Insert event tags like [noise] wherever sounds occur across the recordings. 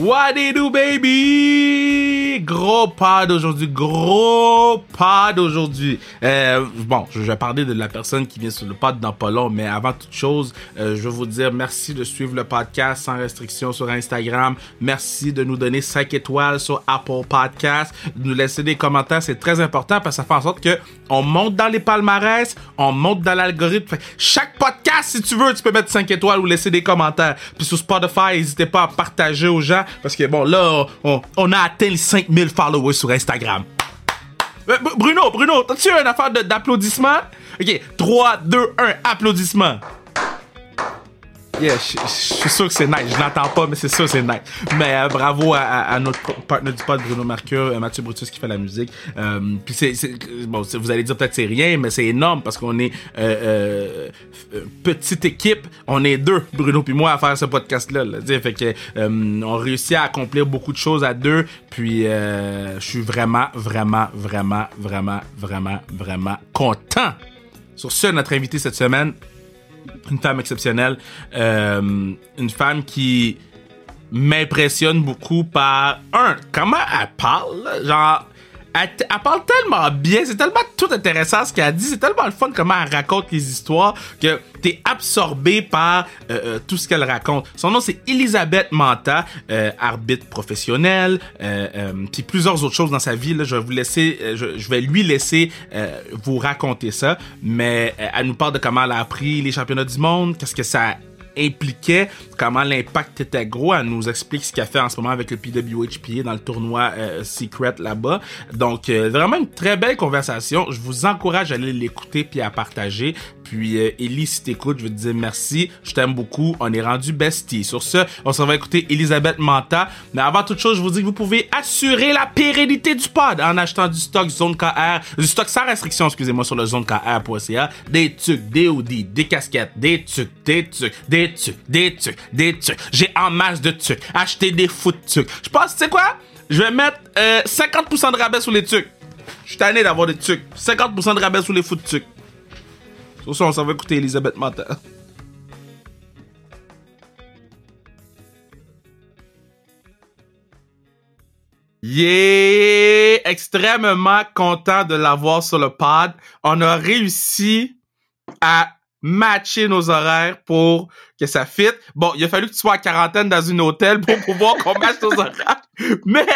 What do you do, baby? Gros pas d'aujourd'hui, gros pas d'aujourd'hui. Euh, bon, je vais parler de la personne qui vient sur le pod dans pas long, mais avant toute chose, euh, je veux vous dire merci de suivre le podcast sans restriction sur Instagram. Merci de nous donner 5 étoiles sur Apple Podcast, de nous laisser des commentaires, c'est très important parce que ça fait en sorte que on monte dans les palmarès, on monte dans l'algorithme. Chaque podcast, si tu veux, tu peux mettre 5 étoiles ou laisser des commentaires. Puis sur Spotify, n'hésitez pas à partager aux gens parce que bon, là, on, a atteint les 5000 followers sur Instagram. Euh, Bruno, Bruno, t'as-tu une affaire d'applaudissement? Ok, 3, 2, 1, applaudissement. Yeah, je suis sûr que c'est nice. Je n'entends pas, mais c'est sûr que c'est nice. Mais euh, bravo à, notre partenaire du pod, Bruno Mercure, euh, Mathieu Brutus qui fait la musique. Euh, puis c'est, bon, vous allez dire peut-être c'est rien, mais c'est énorme parce qu'on est petite équipe. On est deux, Bruno puis moi, à faire ce podcast-là. Là, fait que on réussit à accomplir beaucoup de choses à deux. Puis je suis vraiment, vraiment, vraiment, vraiment, vraiment, vraiment content. Sur ce, notre invité cette semaine, une femme exceptionnelle, euh, une femme qui m'impressionne beaucoup par un comment elle parle, genre elle, parle tellement bien, c'est tellement tout intéressant ce qu'elle dit, c'est tellement le fun comment elle raconte les histoires que t'es absorbé par euh, euh, tout ce qu'elle raconte. Son nom c'est Elisabeth Manta, euh, arbitre professionnel, puis plusieurs autres choses dans sa vie. Là, je vais vous laisser, je, je, vais lui laisser vous raconter ça, mais elle nous parle de comment elle a appris les championnats du monde, qu'est-ce que ça impliquait, comment l'impact était gros. Elle nous explique ce qu'elle fait en ce moment avec le PWHPA dans le tournoi euh, Secret là-bas. Donc, euh, vraiment une très belle conversation. Je vous encourage à aller l'écouter puis à partager. Puis, euh, Ellie, si t'écoutes, je veux te dire merci. Je t'aime beaucoup. On est rendu bestie. Sur ce, on s'en va écouter Elisabeth Manta. Mais avant toute chose, je vous dis que vous pouvez assurer la pérennité du pod en achetant du stock Zone KR, du stock sans restriction, excusez-moi, sur le zonekr.ca. Des trucs, des hoodies, des casquettes, des trucs, des trucs, des trucs, des trucs, des trucs. J'ai en masse de trucs. Acheter des foot trucs. Je pense, tu sais quoi? Je vais mettre 50% euh, de rabais sur les trucs. Je suis tanné d'avoir des trucs. 50% de rabais sur les foot trucs. Sur ça, on s'en va écouter Elisabeth Mata. Yeah! Extrêmement content de l'avoir sur le pod. On a réussi à matcher nos horaires pour que ça fit. Bon, il a fallu que tu sois en quarantaine dans une hôtel pour pouvoir qu'on matche nos horaires. [laughs] Mais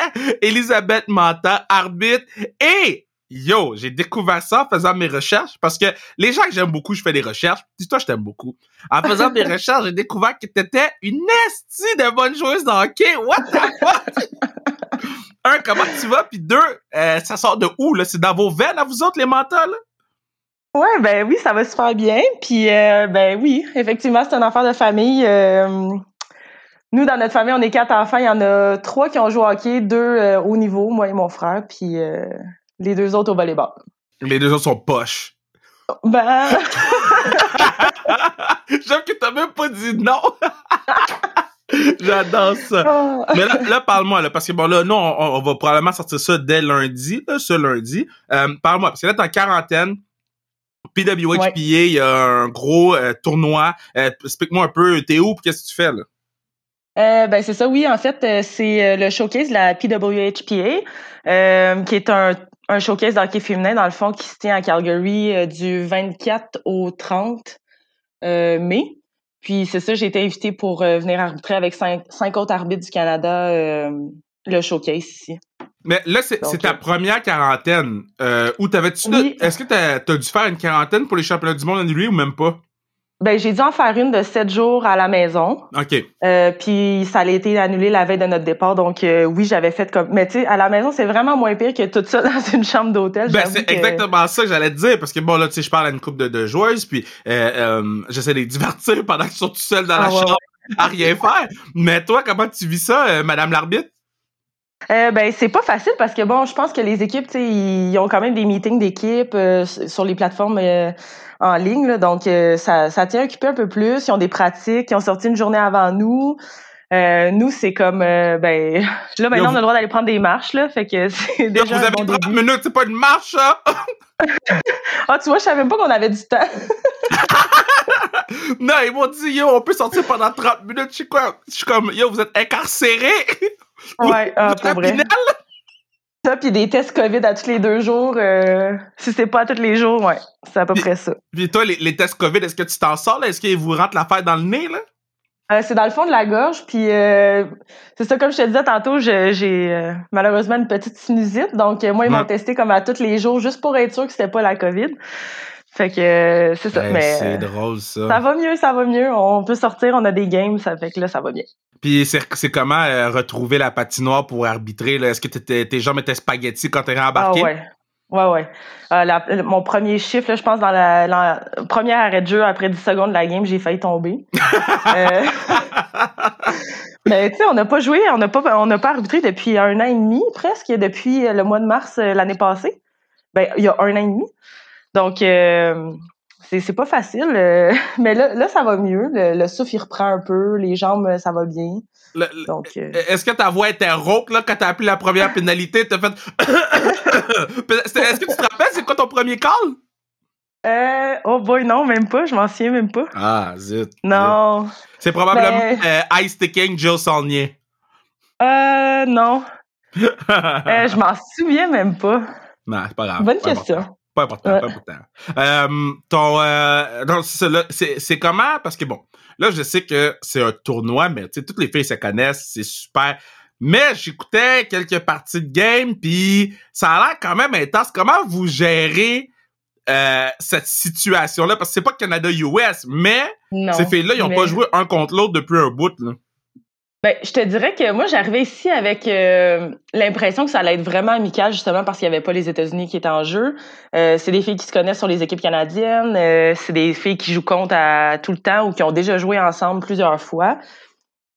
Elisabeth Manta, arbitre et Yo, j'ai découvert ça en faisant mes recherches parce que les gens que j'aime beaucoup, je fais des recherches. Dis-toi, je t'aime beaucoup. En faisant mes [laughs] recherches, j'ai découvert que t'étais une estie de bonne joueuse de hockey. What the fuck? Un, comment tu vas? Puis deux, euh, ça sort de où, là? C'est dans vos veines à vous autres, les mentales? Ouais, ben oui, ça va super bien. Puis, euh, ben oui, effectivement, c'est une affaire de famille. Euh, nous, dans notre famille, on est quatre enfants. Il y en a trois qui ont joué au hockey, deux au niveau, moi et mon frère. Puis, les deux autres au volleyball. Les deux autres sont poches. [laughs] Ben. J'aime que t'as même pas dit non. [laughs] J'adore ça. Ah. Mais là, parle-moi, là, parce que bon, là, nous, on, va probablement sortir ça dès lundi, là, ce lundi. Euh, parle-moi, parce que là, t'es en quarantaine. PWHPA, il y a un gros euh, tournoi. Euh, explique-moi un peu, t'es où, qu'est-ce que tu fais, là? ben c'est ça, oui. En fait, c'est le showcase de la PWHPA, qui est un un showcase d'hockey féminin, dans le fond, qui se tient à Calgary euh, du 24 au 30 euh, mai. Puis c'est ça, j'ai été invitée pour euh, venir arbitrer avec cinq, cinq, autres arbitres du Canada le showcase ici. Mais là, c'est ta première quarantaine. où t'avais-tu... Est-ce que t'as as dû faire une quarantaine pour les championnats du monde en lui ou même pas? Ben, j'ai dû en faire une de sept jours à la maison. OK. Euh, puis ça a été annulé la veille de notre départ. Donc euh, oui, j'avais fait comme. Mais tu sais, à la maison, c'est vraiment moins pire que tout ça [laughs] dans une chambre d'hôtel. Ben, c'est exactement ça que j'allais te dire. Parce que bon, là, tu sais, je parle à une couple de, de joueuses, puis euh, j'essaie de les divertir [laughs] pendant qu'ils sont tout seuls dans la ah, chambre à rien faire. Mais toi, comment tu vis ça, Madame l'arbitre? Euh, ben c'est pas facile parce que bon, je pense que les équipes, tu sais, ils ont quand même des meetings d'équipe sur les plateformes en ligne. donc, euh, ça, ça tient occupé un peu plus. Ils ont des pratiques. Ils ont sorti une journée avant nous. Euh, nous, c'est comme, euh, ben, [laughs] là, maintenant, on a le droit d'aller prendre des marches, là. Fait que c'est déjà. vous avez 30 minutes, c'est pas une marche, ça! [laughs] ah, tu vois, je savais même pas qu'on avait du temps. [laughs] Non, ils m'ont dit, yo, on peut sortir pendant 30 minutes. Je suis quoi? Je suis comme, yo, vous êtes incarcérés? Ouais, êtes pour vrai. Ça, puis des tests COVID à tous les deux jours. euh, si c'est pas à tous les jours, ouais, c'est à peu Puis- près ça. Puis toi, les, les tests COVID, est-ce que tu t'en sors, là? Est-ce qu'ils vous rentrent l'affaire dans le nez, là? Euh, c'est dans le fond de la gorge, puis euh, c'est ça, comme je te disais tantôt, j'ai malheureusement une petite sinusite. Donc, moi, ils m'ont Ouais. testé comme à tous les jours, juste pour être sûr que c'était pas la COVID. Fait que c'est ça. Hey, mais c'est drôle, ça. ça va mieux, ça va mieux. On peut sortir, on a des games, ça fait que là, ça va bien. Puis c'est comment euh, retrouver la patinoire pour arbitrer? Est-ce que tes jambes étaient spaghetti quand t'es Ah embarqué? ouais. Ouais, ouais. Euh, la- le- mon premier chiffre, là, je pense, dans la, la première arrêt de jeu, après 10 secondes de la game, j'ai failli tomber. [laughs] Euh, [laughs] mais tu sais, on n'a pas joué, on n'a pas, on n'a pas arbitré depuis un an et demi, presque, depuis le mois de mars l'année passée. Ben, il y a un an et demi. Donc, euh, c'est pas facile. euh, [laughs] mais là, là, ça va mieux. Le, le souffle, il reprend un peu. Les jambes, ça va bien. Le- le- Donc, euh, Est-ce que ta voix était rauque là, quand t'as appelé la première pénalité? T'as fait. [coughs] Est-ce que tu te rappelles, c'est quoi ton premier call? euh, oh boy, non, même pas. Je m'en souviens même pas. Ah, zut. Non. C'est probablement Ben- euh, Ice Sticking Jill Saulnier. Euh, non. [laughs] Je m'en souviens même pas. non, c'est pas grave. Bonne question. Pas important, Ouais. pas important. Euh, ton, euh, non, c'est c'est c'est comment? Parce que bon, là, je sais que c'est un tournoi, mais tu sais, toutes les filles se connaissent, c'est super. Mais j'écoutais quelques parties de game, puis ça a l'air quand même intense. Comment vous gérez euh, cette situation-là? Parce que c'est pas Canada-US, mais Non. ces filles-là, ils ont mais- pas joué un contre l'autre depuis un bout. Là. Ben, je te dirais que moi, j'arrivais ici avec euh, l'impression que ça allait être vraiment amical, justement parce qu'il n'y avait pas les États-Unis qui étaient en jeu. Euh, c'est des filles qui se connaissent sur les équipes canadiennes. euh, c'est des filles qui jouent contre tout le temps ou qui ont déjà joué ensemble plusieurs fois.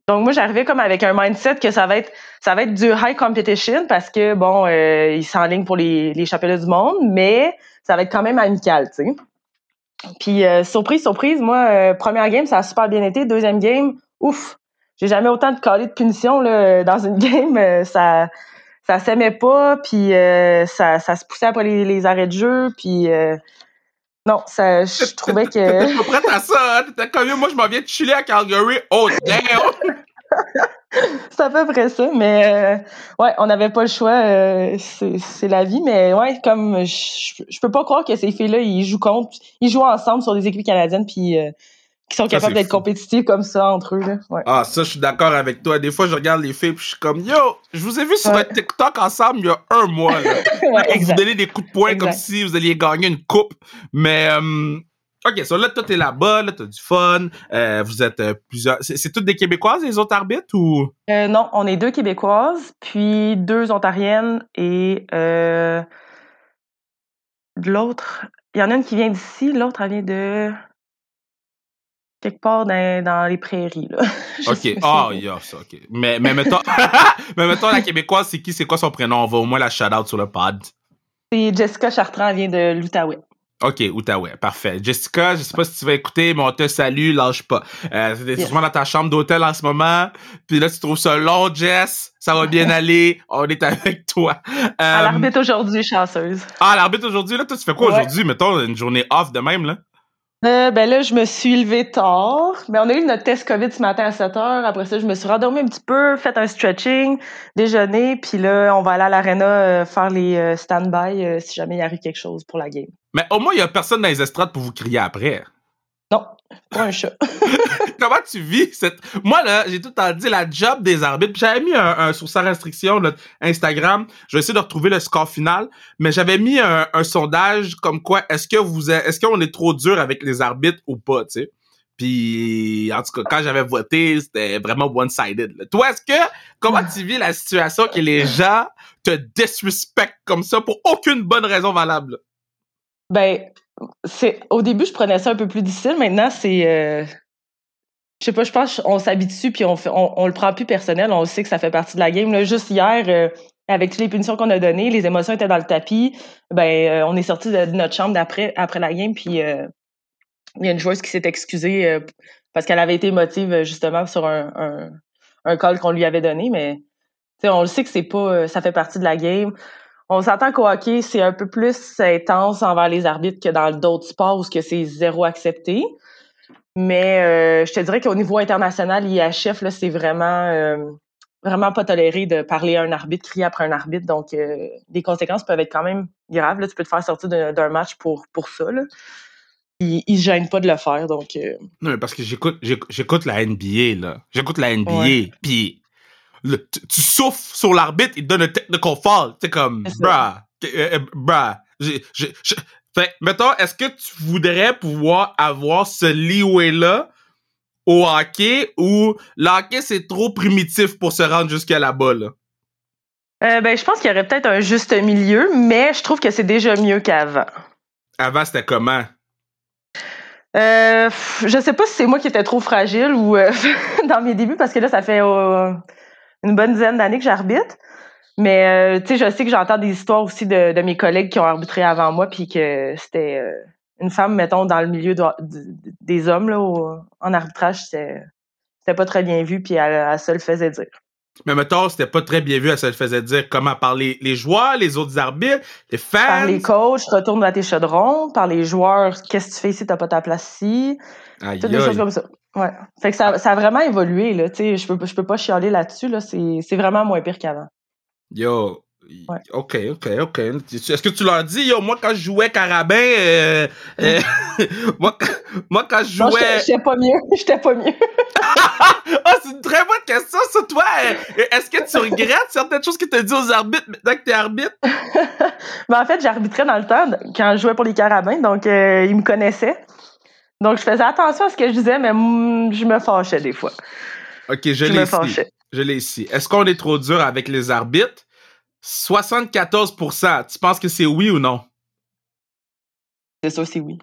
Donc moi, j'arrivais comme avec un mindset que ça va être ça va être du high competition parce que bon, ils s'enlignent pour les, les championnats du monde, mais ça va être quand même amical, tu sais. Puis surprise, surprise, moi, première game, ça a super bien été. Deuxième game, ouf, j'ai jamais autant de calés de punition là, dans une [laughs] game. euh, ça ça s'aimait pas, puis euh, ça, ça se poussait après les, les arrêts de jeu, puis euh, non, ça, je [laughs] trouvais que T'étais pas prête à ça, hein? T'étais comme, moi, je m'en viens de chiller à Calgary. Oh, damn! [laughs] c'est à peu près ça, mais euh, ouais, on n'avait pas le choix, c'est la vie, mais ouais, comme je, je peux pas croire que ces filles-là, ils jouent contre, ils jouent ensemble sur des équipes canadiennes, puis qui sont Ça, capables d'être compétitifs comme ça entre eux, là. Ouais. Ah, ça, je suis d'accord avec toi. Des fois, je regarde les filles puis je suis comme, yo, je vous ai vu sur Ouais. votre TikTok ensemble il y a un mois, là. [laughs] ouais, vous donnez des coups de poing comme si vous alliez gagner une coupe. Mais, euh, OK, ça, là, toi, t'es là-bas, là, t'as du fun. euh, vous êtes euh, plusieurs. C'est toutes des Québécoises, les autres arbitres, ou? Non, on est deux Québécoises, puis deux Ontariennes et de l'autre. Il y en a une qui vient d'ici, l'autre elle vient de quelque part dans, dans les prairies. Là. [laughs] OK. pas Ah, si- il y a ça, OK. Mais, mais mettons, [laughs] mais mettons, la Québécoise, c'est qui? C'est quoi son prénom? On va au moins la shout-out sur le pod. C'est Jessica Chartrand, elle vient de l'Outaouais. OK, Outaouais, parfait. Jessica, je sais pas si tu vas écouter, mais on te salue, lâche pas. Euh, t'es Yes. sûrement dans ta chambre d'hôtel en ce moment, puis là, tu trouves ça long, Jess, ça va bien [laughs] aller, on est avec toi. Euh, À l'arbitre aujourd'hui, chanceuse. ah, l'arbitre aujourd'hui, là, toi, tu fais quoi Ouais. aujourd'hui? Mettons, une journée off de même, là? Euh, ben là, je me suis levée tard. Mais on a eu notre test COVID ce matin à 7 heures. Après ça, je me suis rendormie un petit peu, fait un stretching, déjeuner, puis là, on va aller à l'arena euh, faire les euh, stand-by si jamais il arrive quelque chose pour la game. Mais au moins, il y a personne dans les estrades pour vous crier après. Non, pas un chat. [laughs] [laughs] Comment tu vis cette... Moi, là, j'ai tout le temps dit la job des arbitres. J'avais mis un, un- sur sa restriction, notre Instagram. Je vais essayer de retrouver le score final. Mais j'avais mis un, sondage comme quoi, est-ce que vous, est-ce qu'on est trop dur avec les arbitres ou pas, tu sais? Puis, en tout cas, quand j'avais voté, c'était vraiment one-sided. Toi, est-ce que, comment tu vis la situation que les gens te disrespectent comme ça pour aucune bonne raison valable? Ben, c'est au début, je prenais ça un peu plus difficile. Maintenant, c'est. euh, je sais pas, je pense qu'on s'habitue puis on, on, on le prend plus personnel. On sait que ça fait partie de la game. Là, juste hier, euh, avec toutes les punitions qu'on a données, les émotions étaient dans le tapis. Ben, euh, on est sorti de, notre chambre après la game puis euh, il y a une joueuse qui s'est excusée parce qu'elle avait été émotive justement sur un, un, call qu'on lui avait donné. Mais on le sait que c'est pas, ça fait partie de la game. On s'entend qu'au hockey, c'est un peu plus intense envers les arbitres que dans d'autres sports où c'est zéro accepté. Mais je te dirais qu'au niveau international, IHF, là, c'est vraiment vraiment pas toléré de parler à un arbitre, crier après un arbitre. Donc, les conséquences peuvent être quand même graves. Là. Tu peux te faire sortir d'un match pour, pour ça. Là. Ils, ils se gênent pas de le faire. Donc, Non, mais parce que j'écoute, j'écoute la NBA, là. J'écoute la NBA, puis tu, souffles sur l'arbitre, il te donne un technical fall. C'est comme, bruh, bruh. Fait, mettons, est-ce que tu voudrais pouvoir avoir ce leeway-là au hockey ou le hockey, c'est trop primitif pour se rendre jusqu'à là-bas, là? Euh, ben, je pense qu'il y aurait peut-être un juste milieu, mais je trouve que c'est déjà mieux qu'avant. Avant, c'était comment? Euh, je sais pas si c'est moi qui étais trop fragile ou euh, [laughs] dans mes débuts, parce que là, ça fait euh, une bonne dizaine d'années que j'arbitre. Mais tu sais, je sais que j'entends des histoires aussi de, de, mes collègues qui ont arbitré avant moi, puis que c'était une femme, mettons, dans le milieu des hommes là, en arbitrage, c'était pas très bien vu, puis elle, se le faisait dire. Mais mettons, c'était pas très bien vu, elle se le faisait dire comment? Par les, joueurs, les autres arbitres, les fans? Par les coachs, retourne à tes chaudrons, par les joueurs, qu'est-ce que tu fais ici, t'as pas ta place ici? Toutes des choses comme ça. Ouais. Fait que ça, ça a vraiment évolué, là. Tu sais, je peux, je peux pas chialer là-dessus, là. C'est vraiment moins pire qu'avant. Yo, OK, OK, OK. Est-ce que tu leur dis, yo, moi, quand je jouais Carabin, euh, euh, [laughs] moi, [laughs] moi, quand je jouais. J'étais pas mieux. [laughs] J'étais pas mieux. ah, c'est une très bonne question, ça, toi. Est-ce que tu regrettes certaines choses que tu as dit aux arbitres maintenant que tu es arbitre? ben, en fait, j'arbitrais dans le temps quand je jouais pour les Carabins, donc euh, ils me connaissaient. Donc, je faisais attention à ce que je disais, mais je me fâchais des fois. OK, je, je l'ai ici. Je l'ai ici. Est-ce qu'on est trop dur avec les arbitres? 74% Tu penses que c'est oui ou non? C'est ça, c'est oui.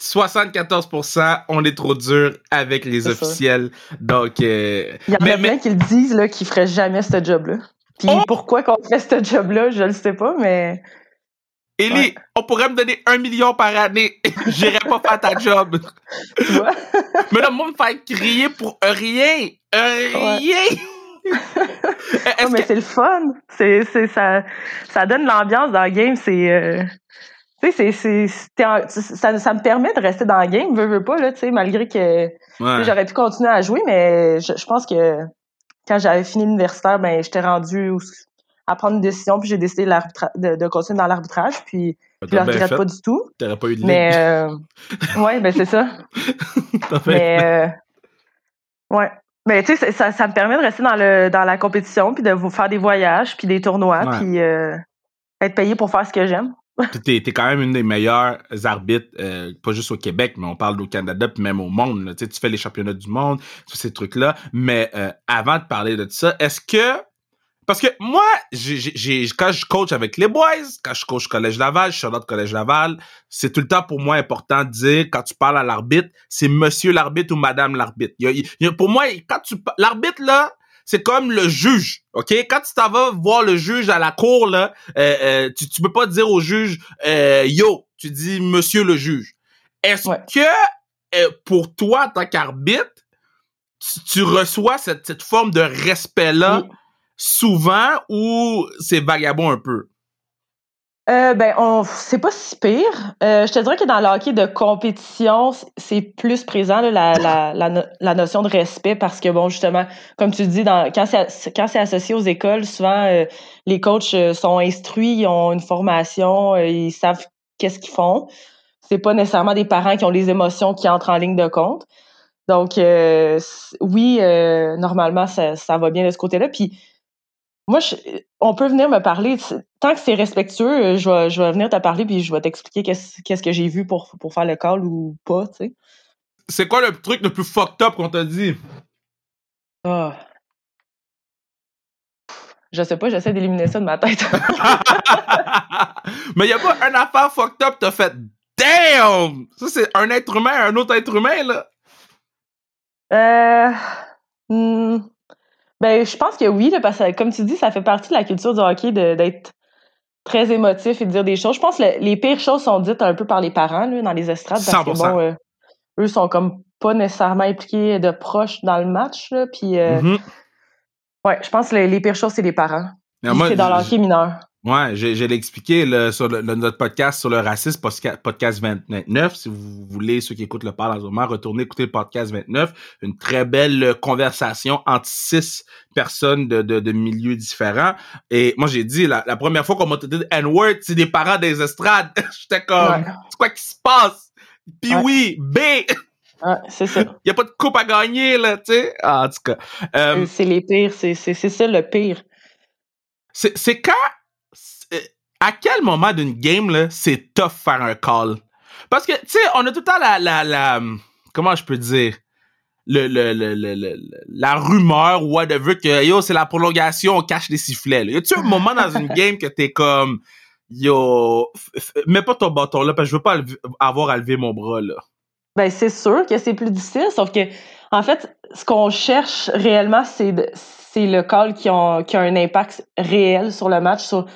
74% on est trop dur avec les officiels. Donc, euh, Il y en a plein qui le disent là, qu'ils feraient jamais ce job-là. Puis oh! pourquoi qu'on fait ce job-là, je le sais pas, mais. Élie, on pourrait me donner un million par année. [laughs] J'irais pas faire ta job. [laughs] mais là, moi, me faire crier pour rien. Rien. [laughs] non, mais c'est le fun. C'est, c'est, ça, ça donne l'ambiance dans le game. C'est, euh, c'est, ça, ça me permet de rester dans le game, veux, veux pas, là, tu sais, malgré que j'aurais pu continuer à jouer, mais je, je pense que quand j'avais fini l'universitaire, ben, j'étais rendu à prendre une décision, puis j'ai décidé de, de, continuer dans l'arbitrage, puis ben, je le regrette pas du tout. T'aurais pas eu de Mais, euh, ouais, ben, c'est ça. [laughs] mais, euh, ouais. Mais tu sais, ça, ça me permet de rester dans le dans la compétition, puis de vous faire des voyages, puis des tournois, puis euh, être payé pour faire ce que j'aime. [laughs] T'es es quand même une des meilleures arbitres, euh, pas juste au Québec, mais on parle au Canada, puis même au monde. Tu fais les championnats du monde, tous ces trucs-là. Mais euh, avant de parler de ça, est-ce que parce que moi, j'ai, quand je coach avec les boys, quand je coach Collège Laval, je suis dans Collège Laval, c'est tout le temps pour moi important de dire, quand tu parles à l'arbitre, c'est monsieur l'arbitre ou madame l'arbitre. pour moi, quand tu l'arbitre, là, c'est comme le juge, OK? Quand tu t'en vas voir le juge à la cour, là, euh, euh, tu, tu peux pas dire au juge euh, Yo », tu dis « Monsieur le juge ». Est-ce que, pour toi, en tant qu'arbitre, tu, reçois cette, cette forme de respect-là souvent ou c'est vagabond un peu? Euh, ben, on, c'est pas si pire. Euh, je te dirais que dans le de compétition, c'est plus présent la, notion de respect parce que, bon, justement, comme tu dis, quand, c'est, quand associé aux écoles, souvent, euh, les coachs euh, sont instruits, ils ont une formation, ils savent qu'est-ce qu'ils font. C'est pas nécessairement des parents qui ont les émotions qui entrent en ligne de compte. Donc, oui, normalement, ça, ça va bien de ce côté-là. Puis, moi, on peut venir me parler. Tant que c'est respectueux, euh, je vais, je vais venir te parler puis je vais t'expliquer qu'est-ce, qu'est-ce que j'ai vu pour, pour faire le call ou pas, tu sais. C'est quoi le truc le plus fucked up qu'on t'a dit? Ah. Je sais pas, j'essaie d'éliminer ça de ma tête. [laughs] Mais y a pas un affaire fucked up t'as fait Damn! Ça, c'est un être humain, un autre être humain, là. Euh. Hmm. Ben, je pense que oui, parce que comme tu dis, ça fait partie de la culture du hockey d'être très émotif et de dire des choses. Je pense que les pires choses sont dites un peu par les parents là, dans les estrades parce que bon, euh, eux sont comme pas nécessairement impliqués de proche dans le match. puis euh, mm-hmm. ouais, je pense que les, pires choses, c'est les parents. C'est dans le hockey mineur. Ouais, je, je l'ai expliqué sur le, le- notre podcast sur le racisme, podcast 29. Si vous voulez, ceux qui écoutent le parle en ce moment, retournez écouter le podcast 29. Une très belle euh, conversation entre six personnes de, de, de milieux différents. Et moi, j'ai dit, la, la première fois qu'on m'a de N-word, c'est des parents des estrades. [laughs] J'étais comme, Ouais. c'est quoi qui se passe? Puis Ouais. oui, B, Ouais, c'est ça. [laughs] y a pas de coupe à gagner, là, tu sais. Ah, en tout cas. Euh, c'est les pires. C'est ça le pire. C'est quand. C'est- À quel moment d'une game, là, c'est tough faire un call? Parce que, tu sais, on a tout le temps la. la, la comment je peux dire? Le, le, le, le, la rumeur ou whatever que yo, c'est la prolongation, on cache les sifflets. Là. Y a-tu un [laughs] moment dans une game que t'es comme yo, mets pas ton bâton là parce que je veux pas avoir à lever mon bras là. Ben, c'est sûr que c'est plus difficile, sauf que, en fait, ce qu'on cherche réellement, c'est de- c'est le call qui a, qui a un impact réel sur le match, sur,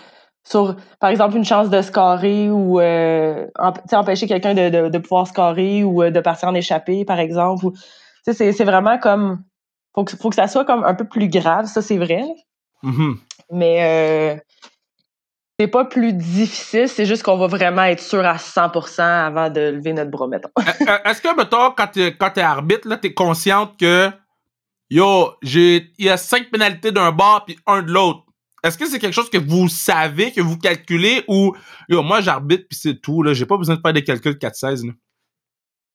sur par exemple, une chance de scorer ou euh, empêcher quelqu'un de, de, de pouvoir scorer ou euh, de partir en échappée, par exemple. ou- C'est c'est vraiment comme. Faut que, faut que ça soit comme un peu plus grave, ça, c'est vrai. Mhm. Mais euh, c'est pas plus difficile, c'est juste qu'on va vraiment être sûr à 100% avant de lever notre bras, mettons. Euh, [laughs] euh, Est-ce que, mettons, quand t'es, quand t'es arbitre, là, t'es consciente que, yo, j'ai, il y a cinq pénalités d'un bord puis un de l'autre. Est-ce que c'est quelque chose que vous savez, que vous calculez ou, yo, moi, j'arbitre puis c'est tout, là. J'ai pas besoin de faire des calculs 4-16, là.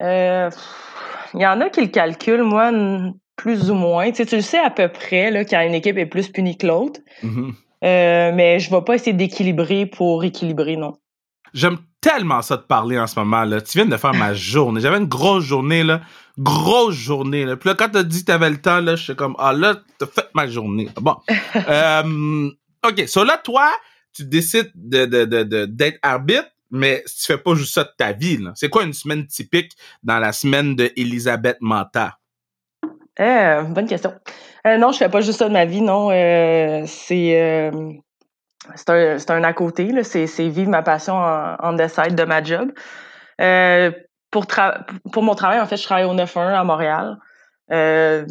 Euh, Il y en a qui le calculent, moi, plus ou moins. Tu sais, tu le sais à peu près là, quand une équipe est plus punie que l'autre. Mhm. Euh, mais je vais pas essayer d'équilibrer pour équilibrer, non. J'aime tellement ça de parler en ce moment, là. Tu viens de faire ma journée. J'avais une grosse journée, là. Grosse journée, là. Puis là, quand t'as dit que t'avais le temps, là, je suis comme, ah, là, t'as fait ma journée. Bon. [laughs] euh, OK. So là, toi, tu décides de, de, de, de- d'être arbitre, mais tu fais pas juste ça de ta vie, là. C'est quoi une semaine typique dans la semaine de Elisabeth Manta? Euh, bonne question. Euh, non, je fais pas juste ça de ma vie, non. Euh, c'est c'est un, c'est un à côté, là. C'est, c'est vivre ma passion en, en the side de ma job. Euh, pour, mon travail, en fait, je travaille au 9-1 à Montréal. Euh,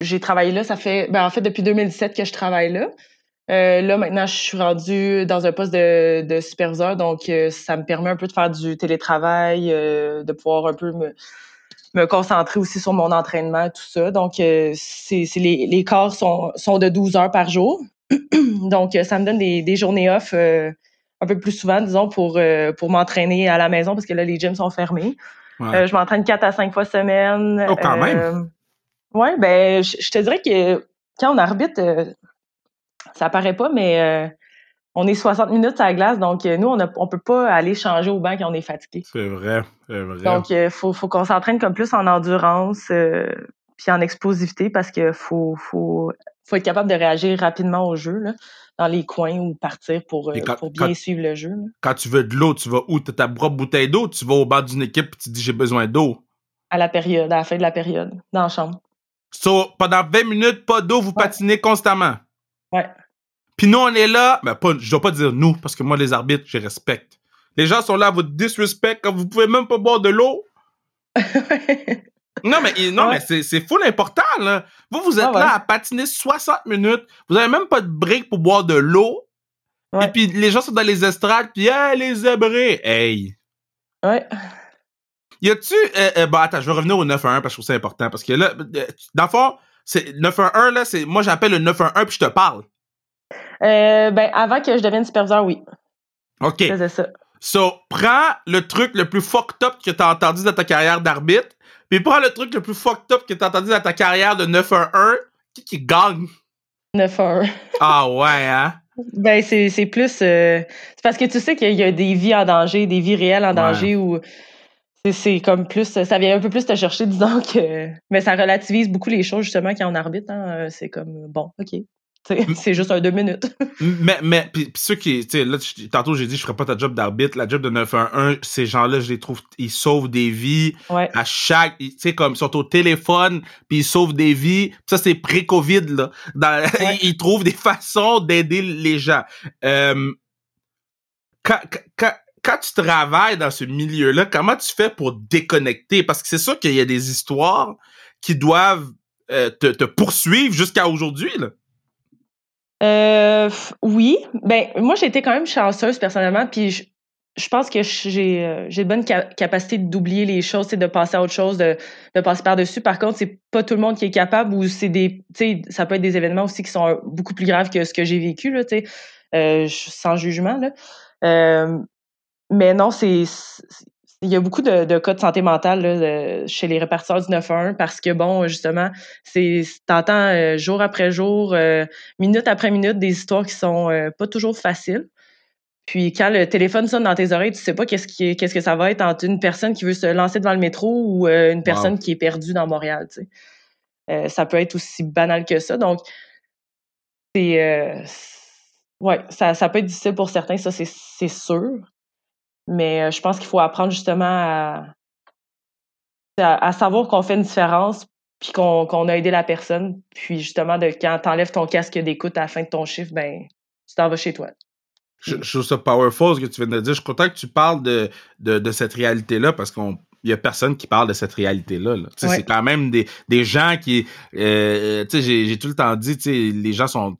j'ai travaillé là, ça fait, ben, en fait, depuis 2017 que je travaille là. Euh, là, maintenant, je suis rendue dans un poste de, superviseur, donc euh, ça me permet un peu de faire du télétravail, de pouvoir un peu me, me concentrer aussi sur mon entraînement, tout ça. Donc, c'est, les, les corps sont, sont de 12 heures par jour. [clears throat] donc, ça me donne des, des journées off un peu plus souvent, disons, pour, euh, pour m'entraîner à la maison, parce que là, les gyms sont fermés. Ouais. Euh, je m'entraîne quatre à cinq fois semaine. Oh, quand même. Oui, ben, je, je te dirais que quand on arbitre, euh, ça paraît pas, mais euh, on est 60 minutes à la glace, donc euh, nous, on ne on peut pas aller changer au banc quand on est fatigué. C'est vrai. C'est vrai. Donc, il faut, faut qu'on s'entraîne comme plus en endurance euh, puis en explosivité parce que faut, faut, faut être capable de réagir rapidement au jeu, là, dans les coins ou partir pour, euh, quand- pour bien quand- suivre le jeu. là. Quand tu veux de l'eau, tu vas où? T'as ta propre bouteille d'eau, tu vas au bas d'une équipe et tu dis j'ai besoin d'eau. À la période, à la fin de la période, dans la chambre. So, pendant 20 minutes, pas d'eau, vous Ouais. patinez constamment. Ouais. Puis nous, on est là, ben pas, je dois pas dire nous, parce que moi, les arbitres, je respecte. Les gens sont là à vous disrespect quand vous pouvez même pas boire de l'eau. [laughs] Non, mais, non, Ouais. mais c'est, c'est full important, là. Vous, vous êtes Ah ouais. là à patiner 60 minutes. Vous avez même pas de break pour boire de l'eau. Ouais. Et puis, les gens sont dans les estrades, puis, hey, les zébrés. Hey. ouais. Y a-tu. Euh, euh, bon, attends, je vais revenir au 911 parce que je trouve ça important. Parce que là, euh, dans le fond, c'est 911, là, c'est. Moi, j'appelle le 911 puis je te parle. Euh, ben, avant que je devienne superviseur, oui, OK. je faisais ça. So, prends le truc le plus fucked up que t'as entendu dans ta carrière d'arbitre, puis prends le truc le plus fucked up que t'as entendu dans ta carrière de 911. Qui qui gagne? 9 à 1. Ah ouais, hein? Ben, c'est plus. euh, c'est parce que tu sais qu'il y a des vies en danger, des vies réelles en Ouais. danger où c'est- c'est comme plus. Ça vient un peu plus te chercher, disons que. Mais ça relativise beaucoup les choses, justement, quand on arbitre. Hein, c'est comme, bon, OK. [laughs] C'est juste un deux minutes. Mais, mais, pis, pis ceux qui, tu sais, là, tantôt j'ai dit, je ferais pas ta job d'arbitre. La job de 911, ces gens-là, je les trouve, ils sauvent des vies Ouais. à chaque, tu sais, comme, ils sont au téléphone, puis ils sauvent des vies. Pis ça, c'est pré-Covid, là. Dans- [laughs] Ouais. ils, ils trouvent des façons d'aider les gens. Euh, quand, quand, quand tu travailles dans ce milieu-là, comment tu fais pour déconnecter? Parce que c'est sûr qu'il y a des histoires qui doivent euh, te, te poursuivre jusqu'à aujourd'hui, là. Euh, oui. Ben, moi, j'ai été quand même chanceuse personnellement, puis je, pense que j'ai euh, j'ai de bonne capacité d'oublier les choses, de passer à autre chose, de, de passer par-dessus. Par contre, c'est pas tout le monde qui est capable ou c'est des. Ça peut être des événements aussi qui sont beaucoup plus graves que ce que j'ai vécu, là, tu sais, euh, sans jugement, là. Euh, mais non, c'est il y a beaucoup de, cas de santé mentale chez les répartiteurs du 911 parce que, bon, justement, c'est t'entends euh, jour après jour, euh, minute après minute, des histoires qui sont euh, pas toujours faciles. Puis quand le téléphone sonne dans tes oreilles, tu sais pas qu'est-ce qui qu'est-ce que ça va être entre une personne qui veut se lancer devant le métro ou une personne qui est perdue dans Montréal. Tu sais. ça peut être aussi banal que ça. Donc, c'est ouais, ça, ça peut être difficile pour certains, ça c'est sûr. Mais euh, je pense qu'il faut apprendre justement à, à, savoir qu'on fait une différence, puis qu'on a aidé la personne. Puis justement, de quand tu enlèves ton casque d'écoute à la fin de ton chiffre, ben tu t'en vas chez toi. Je, je, trouve ça powerful ce que tu viens de dire. Je suis content que tu parles de, de, de cette réalité-là parce qu'on il y a personne qui parle de cette réalité-là. Là. C'est quand même des, des gens qui... Euh, j'ai tout le temps dit, les gens sont...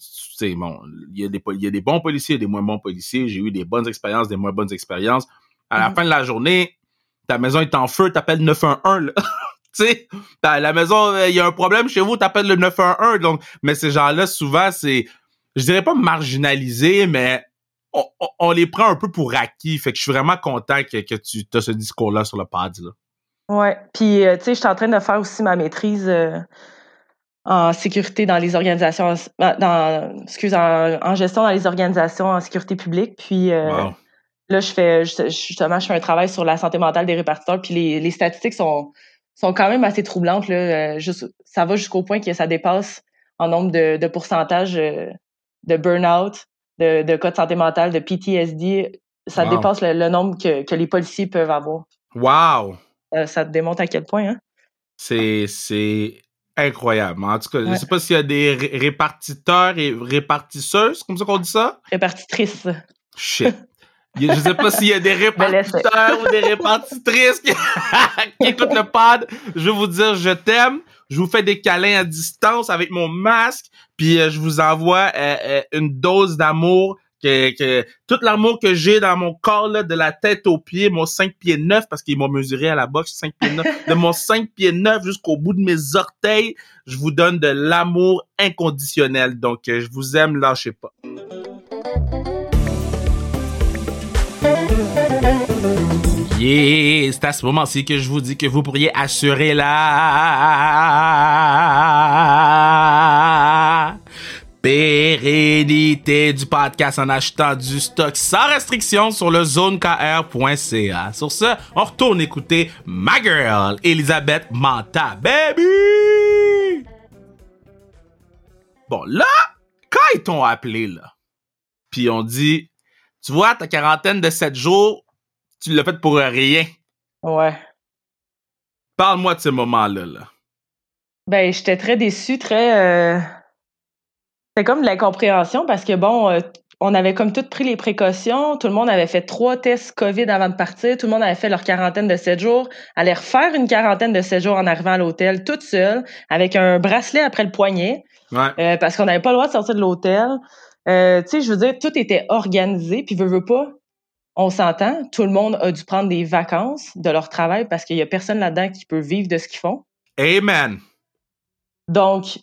Bon, il y, a des, il y a des bons policiers des moins bons policiers. J'ai eu des bonnes expériences, des moins bonnes expériences. À la mm-hmm. fin de la journée, ta maison est en feu, t'appelles 911. Là. [laughs] tu sais, la maison, euh, il y a un problème chez vous, t'appelles le 911. Donc, mais ces gens-là, souvent, c'est, je dirais pas marginalisé, mais on, les prend un peu pour acquis. Fait que je suis vraiment content que, que tu as ce discours-là sur le pad. Là. Ouais. Puis, euh, tu sais, je suis en train de faire aussi ma maîtrise euh, en sécurité dans les organisations, dans, excuse, en, gestion dans les organisations en sécurité publique. Puis, euh, là, je fais, justement, je fais un travail sur la santé mentale des répartiteurs. Puis, les, les statistiques sont, sont quand même assez troublantes. Là. Juste, ça va jusqu'au point que ça dépasse en nombre de, de pourcentage de burn-out, de, de cas de santé mentale, de PTSD, ça dépasse le, nombre que, que, les policiers peuvent avoir. Wow! Euh, ça te démontre à quel point, hein? C'est, c'est incroyable. En tout cas, je ne sais pas s'il y a des répartiteurs et répartisseuses, comme ça qu'on dit ça? Répartitrices. Shit. Je ne sais pas s'il y a des [laughs] répartiteurs ou des répartitrices qui, [laughs] qui écoutent le pod. Je vais vous dire, je t'aime je vous fais des câlins à distance avec mon masque, puis euh, je vous envoie euh, euh, une dose d'amour que, que, tout l'amour que j'ai dans mon corps là, de la tête aux pieds, mon 5 pieds 9 parce qu'ils m'ont mesuré à la boxe 5 pieds 9, [laughs] de mon 5 pieds 9 jusqu'au bout de mes orteils, je vous donne de l'amour inconditionnel. Donc je vous aime, lâchez pas. C'est à ce moment-ci que je vous dis que vous pourriez assurer la pérennité du podcast en achetant du stock sans restriction sur le zonekr.ca. Sur ce, on retourne écouter ma girl, Elisabeth Manta, baby! Bon, là, quand ils t'ont appelé, là, puis on dit, tu vois, ta quarantaine de 7 jours, tu l'as fait pour rien. Ouais. Parle-moi de ce moment-là. Là. Ben, j'étais très déçue, très. Euh... C'était comme de l'incompréhension parce que, bon, euh, on avait comme tout pris les précautions. Tout le monde avait fait trois tests COVID avant de partir. Tout le monde avait fait leur quarantaine de sept jours. Allait refaire une quarantaine de sept jours en arrivant à l'hôtel, toute seule, avec un bracelet après le poignet. Ouais. Euh, parce qu'on n'avait pas le droit de sortir de l'hôtel. Euh, tu sais, je veux dire, tout était organisé. Puis, veux, veux pas, on s'entend, tout le monde a dû prendre des vacances de leur travail parce qu'il y a personne là-dedans qui peut vivre de ce qu'ils font. Amen. Donc,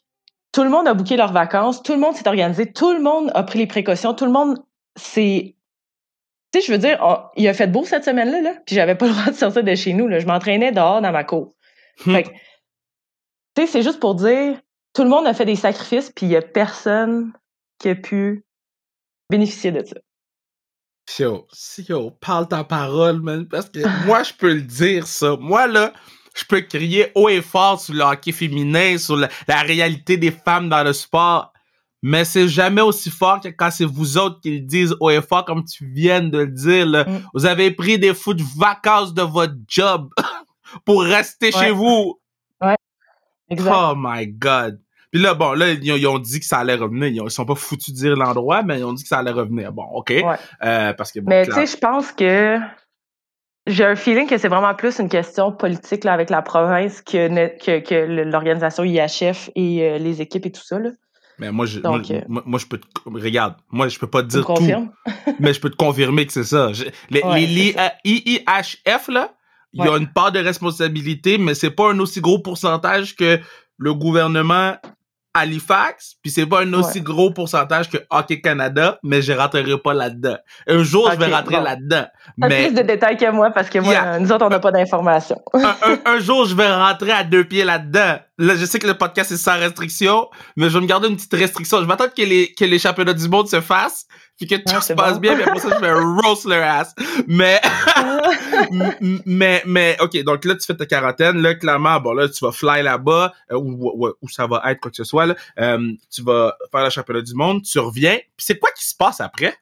tout le monde a booké leurs vacances, tout le monde s'est organisé, tout le monde a pris les précautions, tout le monde s'est. Tu sais, je veux dire, il a fait beau cette semaine-là, là, puis j'avais pas le droit de sortir de chez nous. Là. Je m'entraînais dehors dans ma cour. [laughs] Hmm. tu sais, c'est juste pour dire, tout le monde a fait des sacrifices, puis il y a personne qui a pu bénéficier de ça. Yo, yo, parle ta parole, man. Parce que [laughs] moi, je peux le dire, ça. Moi, là, je peux crier haut et fort sur le hockey féminin, sur la, réalité des femmes dans le sport. Mais c'est jamais aussi fort que quand c'est vous autres qui le disent haut et fort, comme tu viens de le dire. Là. Mm. Vous avez pris des fous de vacances de votre job [laughs] pour rester chez vous. Ouais. Exact. Oh my God. Puis là, bon, là, ils, ont dit que ça allait revenir. Ils, sont pas foutus de dire l'endroit, mais ils ont dit que ça allait revenir. Bon, OK. Euh, parce que, mais tu sais, je pense que j'ai un feeling que c'est vraiment plus une question politique là, avec la province que, que, que l'organisation IHF et euh, les équipes et tout ça. Là. Mais moi, je, Donc, moi, euh, moi, moi, je peux te, regarde, moi, je peux pas te dire tout, [laughs] mais je peux te confirmer que c'est ça. Je- les, Ouais, les, IIHF, là, il y a une part de responsabilité, mais c'est pas un aussi gros pourcentage que le gouvernement Halifax, puis c'est pas un aussi Ouais. gros pourcentage que Hockey Canada, mais je rentrerai pas là-dedans. Un jour, je vais rentrer bon. là-dedans. Mais plus de détails que moi parce que moi, Yeah. nous autres, on n'a pas d'informations. un, un- un jour, je vais rentrer à deux pieds là-dedans. Là, je sais que le podcast est sans restriction, mais je vais me garder une petite restriction. Je vais attendre que les, que les championnats du monde se fassent, puis que tout Ouais, se passe bon. bien, puis après ça, je vais [laughs] roast leur ass. Mais, [laughs] mais, mais, ok, donc là, tu fais ta quarantaine, là, clairement, bon, là, tu vas fly là-bas, euh, où ça va être, quoi que ce soit, là. Euh, tu vas faire le championnat du monde, tu reviens, puis c'est quoi qui se passe après?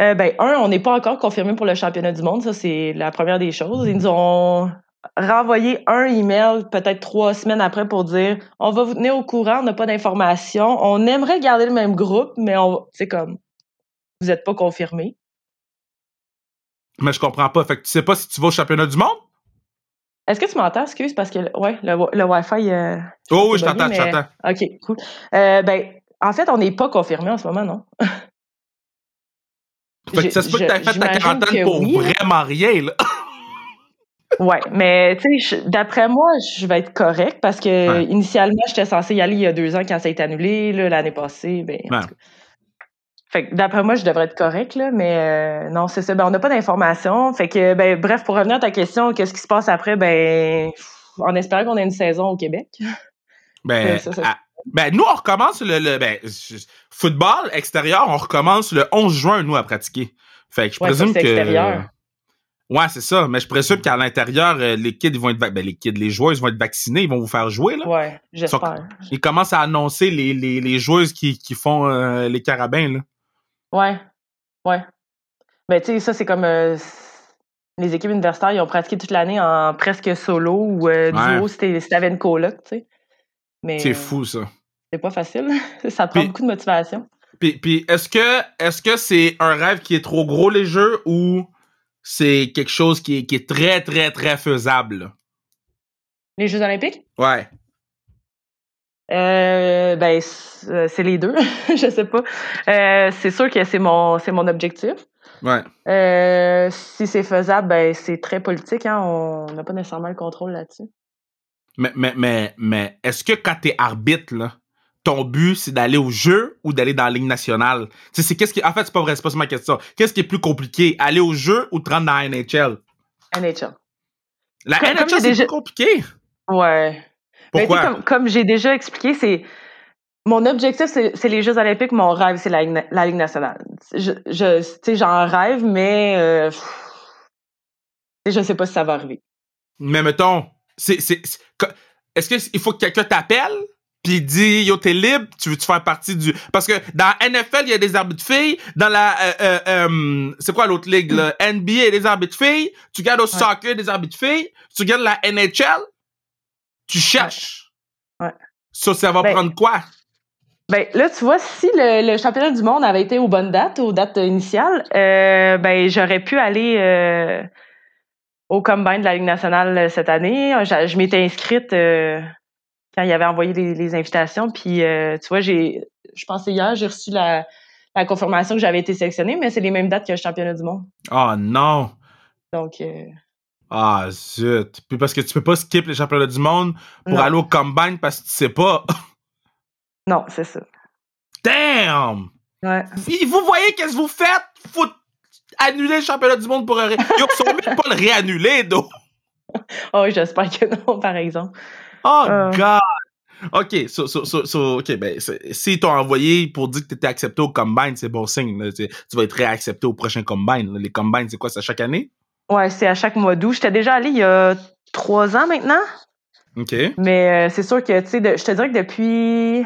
Euh, ben, un, on n'est pas encore confirmé pour le championnat du monde. Ça, c'est la première des choses. Ils nous ont renvoyé un email peut-être trois semaines après pour dire on va vous tenir au courant, on n'a pas d'informations. On aimerait garder le même groupe, mais on c'est comme vous n'êtes pas confirmé. Mais je comprends pas. Fait que tu sais pas si tu vas au championnat du monde? Est-ce que tu m'entends? Excuse, parce que ouais, le, le Wi-Fi. euh, Oh oui, je t'entends, je t'entends. OK, cool. Euh, ben, en fait, on n'est pas confirmé en ce moment, non? Fait que ça se peut que t'aies fait ta quarantaine pour oui, là. vraiment rien, là. Ouais, mais tu sais, d'après moi, je vais être correct parce que Ouais. initialement, j'étais censée y aller il y a deux ans quand ça a été annulé, là, l'année passée. Ben, en Ouais. tout cas. Fait que d'après moi, je devrais être correct, là, mais euh, non, c'est ça. Ben, on n'a pas d'informations. Fait que, ben, bref, pour revenir à ta question, qu'est-ce qui se passe après? Ben, en espérant qu'on ait une saison au Québec. Ben, Ouais, ça, ça- à- ben, nous, on recommence le, le ben, football extérieur, on recommence le 11 juin, nous, à pratiquer. Fait que je Ouais, présume que. extérieur. Ouais, c'est ça. Mais je présume qu'à l'intérieur, euh, les kids vont être, ben, les kids, les joueuses vont être vaccinés, ils vont vous faire jouer, là. Ouais, j'espère. Ils commencent à annoncer les, les, les joueuses qui, qui font euh, les carabins, là. Ouais, ouais. Ben, tu sais, ça, c'est comme euh, les équipes universitaires, ils ont pratiqué toute l'année en presque solo ou euh, Ouais. duo si t'avais une coloc, tu sais. Mais C'est fou, ça. c'est pas facile. [laughs] ça prend Puis- beaucoup de motivation. Puis, puis est-ce que est-ce que c'est un rêve qui est trop gros les jeux ou c'est quelque chose qui est, qui est très très très faisable? Les Jeux olympiques? Ouais. Euh, ben, c'est euh, c'est les deux. [laughs] Je sais pas. Euh, c'est sûr que c'est mon, c'est mon objectif. Ouais. Euh, si c'est faisable, ben, c'est très politique. Hein? On n'a pas nécessairement le contrôle là-dessus. Mais mais mais mais est-ce que quand t'es arbitre là, ton but c'est d'aller au jeu ou d'aller dans la ligue nationale? Tu c'est qu'est-ce qui en fait c'est pas vrai, c'est pas ma question. Qu'est-ce qui est plus compliqué, aller au jeu ou te rendre dans la NHL? NHL. La Comme- NHL c'est déjà- plus compliqué. Ouais. Ben, tu sais, Pourquoi? comme, comme j'ai déjà expliqué, c'est mon objectif, c'est les Jeux olympiques. Mon rêve, c'est la, Ligue na- la Ligue nationale. Je, je, tu sais, j'en rêve, mais euh, pff, je sais pas si ça va arriver. Mais mettons, c'est, que- est-ce qu'il faut que quelqu'un t'appelle? Puis dit yo t'es libre, tu veux-tu faire partie du parce que dans NFL il y a des arbitres filles, dans la euh, euh, euh, c'est quoi l'autre ligue là, NBA il y a des arbitres filles, tu regardes au soccer des arbitres filles, tu regardes la NHL, tu cherches. Ouais. Ça ça va Ben, prendre quoi? Ben là, tu vois, si le, le championnat du monde avait été aux bonnes dates, aux dates initiales, ben j'aurais pu aller au combine de la Ligue nationale cette année. Je, je m'étais inscrite quand il avait envoyé les, les invitations. Puis euh, tu vois, j'ai, je pensais hier, j'ai reçu la, la confirmation que j'avais été sélectionnée, mais c'est les mêmes dates que le championnat du monde. Oh non. Donc euh, Ah zut. Puis parce que tu peux pas skip les championnats du monde pour Non. aller au combine parce que tu sais pas. [laughs] non, c'est ça. Damn. Ouais. Puis vous voyez qu'est-ce que vous faites? Faut annuler le championnat du monde pour un ils sont même pas le réannuler, d'eau. [laughs] Oh, j'espère que non, par exemple. Oh, Euh. God! OK, so, so, ben, s'ils t'ont envoyé pour dire que t'étais accepté au Combine, c'est bon signe. Là, tu, tu vas être réaccepté au prochain Combine. là. Les Combines, c'est quoi, c'est à chaque année? Ouais, c'est à chaque mois d'août. J'étais déjà allée il y a trois ans maintenant. OK. Mais euh, c'est sûr que, tu sais, je te dirais que depuis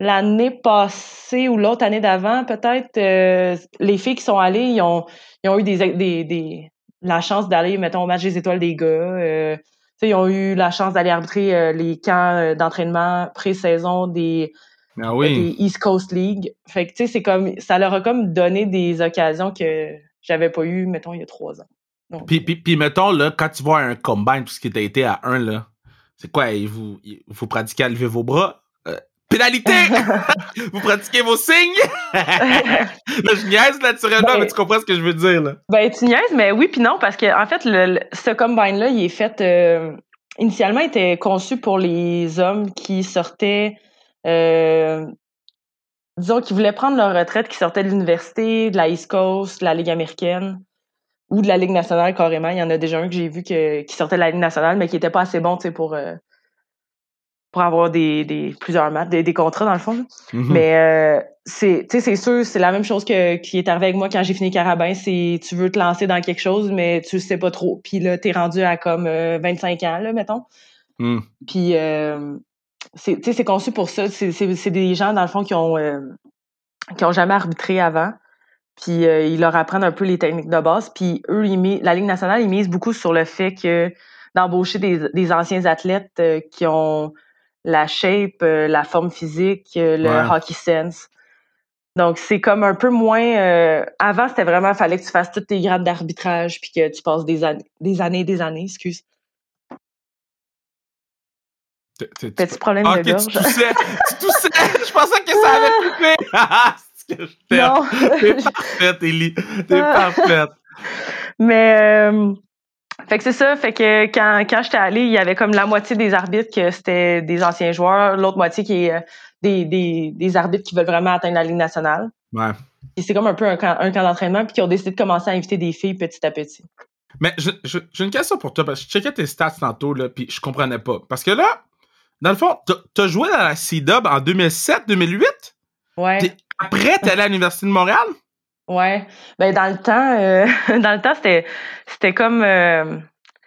l'année passée ou l'autre année d'avant, peut-être, euh, les filles qui sont allées, ils ont, ils ont eu des, des, des, la chance d'aller, mettons, au match des étoiles des gars. euh, ils ont eu la chance d'aller arbitrer euh, les camps euh, d'entraînement pré-saison des, Ah oui. des East Coast League. Fait que, tu sais, c'est comme, ça leur a comme donné des occasions que j'avais pas eu, mettons, il y a trois ans. Donc, Puis, puis, puis, mettons, là, quand tu vois un Combine, puisque t'as été à un, là, c'est quoi, vous, vous pratiquez à lever vos bras? Pénalité! [laughs] vous pratiquez vos signes? [laughs] là, je niaise naturellement, ben, mais tu comprends ce que je veux dire, là. Ben, tu niaises, mais oui puis non, parce que, en fait, le, ce combine-là, il est fait, euh, initialement, il était conçu pour les hommes qui sortaient, euh, disons, qui voulaient prendre leur retraite, qui sortaient de l'université, de la East Coast, de la Ligue américaine ou de la Ligue nationale carrément. Il y en a déjà un que j'ai vu que, qui sortait de la Ligue nationale, mais qui était pas assez bon, tu sais, pour, euh, pour avoir des, des plusieurs matchs, des, des, contrats dans le fond. Mm-hmm. Mais euh, c'est, tu sûr, c'est la même chose que qui est arrivé avec moi quand j'ai fini Carabin. C'est tu veux te lancer dans quelque chose, mais tu sais pas trop. Puis là, t'es rendu à comme 25 euh, ans, là, mettons. Mm. Puis euh, c'est, tu sais, c'est conçu pour ça. C'est, des gens dans le fond qui ont qui ont jamais arbitré avant puis euh, ils leur apprennent un peu les techniques de base. Puis eux, la Ligue nationale, ils misent beaucoup sur le fait que d'embaucher des, des, anciens athlètes euh, qui ont la shape, euh, la forme physique, le hockey sense. Donc c'est comme un peu moins. avant, c'était vraiment fallait que tu fasses toutes tes grades d'arbitrage puis que tu passes des années, des années, des années, excuse. Petit problème de gorge. Tu toussais, tu toussais. [laughs] Je pensais que ça avait coupé. [laughs] Non. T'es parfaite, Ellie. T'es ah. parfaite. Mais, euh, fait que c'est ça. Fait que quand, quand j'étais allée, il y avait comme la moitié des arbitres que c'était des anciens joueurs, l'autre moitié qui est euh, des, des, des, arbitres qui veulent vraiment atteindre la Ligue nationale. Ouais. Et c'est comme un peu un camp, un camp d'entraînement, puis qui ont décidé de commencer à inviter des filles petit à petit. Mais j'ai une question pour toi, parce que je checkais tes stats tantôt, là, puis je comprenais pas. Parce que là, dans le fond, t'as joué dans la C-Dub en 2007-2008? Ouais. Après, t'es allé à l'Université de Montréal? Ouais. Ben, dans le temps, euh, [laughs] dans le temps, c'était, c'était comme, euh,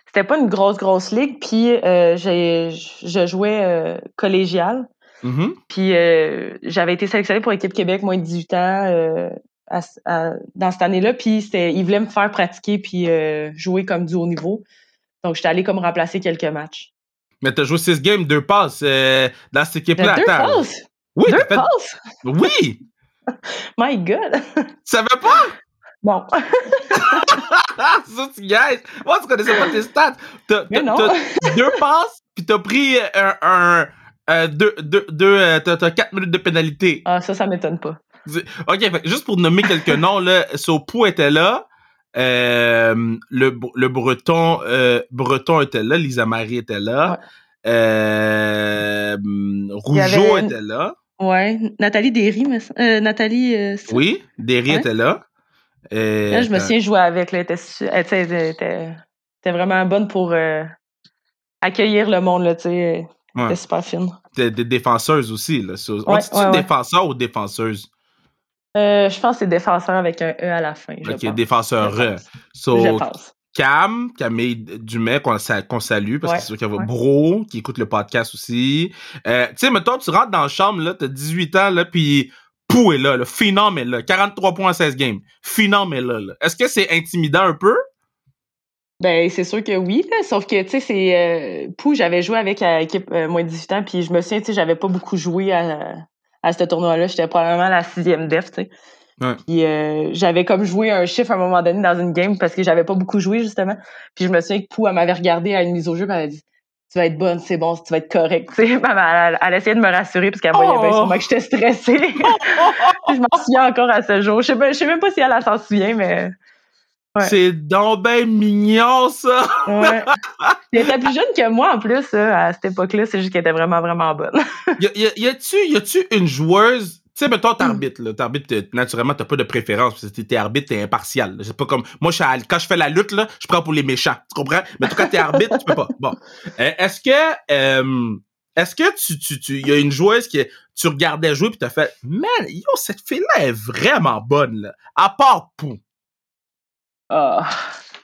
c'était pas une grosse, grosse ligue. Puis, euh, j'ai, je jouais collégial. Mm-hmm. Puis, j'avais été sélectionnée pour l'équipe Québec, moins de 18 ans, dans cette année-là. Puis, c'était, ils voulaient me faire pratiquer puis jouer comme du haut niveau. Donc, j'étais allée comme remplacer quelques matchs. Mais t'as joué six games, deux passes dans cette équipe-là. Deux passes? Oui, deux passes? Oui! [laughs] My God! Tu savais pas? Bon. [laughs] ça, tu gagnes. Moi, tu connaissais pas tes stats. T'as, deux passes, puis t'as pris un, un, euh, deux, deux, deux euh, t'as, quatre minutes de pénalité. Ah, ça, ça m'étonne pas. OK, juste pour nommer quelques noms, là, Sopou était là. Euh, le, le breton euh, breton était là, Lisa Marie était là. Euh, Rougeau était là. Ouais, Nathalie Derry, mais, euh, Nathalie. Euh, oui, Derry était là. là, je me souviens jouer avec. elle, était, vraiment bonne pour euh, accueillir le monde. Là, Elle était super fine. Des, défenseuses aussi. Là. On dit défenseur ou défenseuse? je pense que c'est défenseur avec un E à la fin. ok, défenseur. Je, je pense. Cam, Camille Dumais, qu'on salue, parce que c'est sûr qu'il y a Bro, qui écoute le podcast aussi. Euh, tu sais, mettons, tu rentres dans la chambre, là, t'as 18 ans, là, puis Pou est là, le Phenom est là, 43 points 16 games. Phenom est là, là. Est-ce que c'est intimidant un peu? Ben, c'est sûr que oui, là, sauf que, tu sais, c'est... Euh, Pou, j'avais joué avec l'équipe euh, moins de 18 ans, puis je me souviens, tu sais, j'avais pas beaucoup joué à, à ce tournoi-là. J'étais probablement la sixième def, tu sais. Puis euh, j'avais comme joué un chiffre à un moment donné dans une game parce que j'avais pas beaucoup joué justement. Puis je me souviens que Pou, elle m'avait regardé à une mise au jeu, elle m'avait dit tu vas être bonne, c'est bon, tu vas être correct. Tu sais, [laughs] elle, elle, essayait de me rassurer parce qu'elle voyait bien sûrement que j'étais stressée. [laughs] je m'en souviens encore à ce jour. Je sais, sais même pas si elle, s'en souvient, mais. C'est donc ben mignon, ça! ouais. [laughs] Elle était plus jeune que moi, en plus, à cette époque-là. C'est juste qu'elle était vraiment, vraiment bonne. y, a, y a-tu, y a-tu une joueuse sais, toi, t'arbitres, là. T'arbitres, naturellement, t'as pas de préférence, parce que t'es arbitre, t'es impartial. C'est pas comme, moi, je quand je fais la lutte, là, je prends pour les méchants. Tu comprends? Mais toi, quand t'es arbitre, tu peux pas. Bon. Euh, est-ce que, euh, est-ce que tu, tu, tu, y a une joueuse que tu regardais jouer pis t'as fait, man, yo, cette fille-là est vraiment bonne, là. À part Pou? Ah.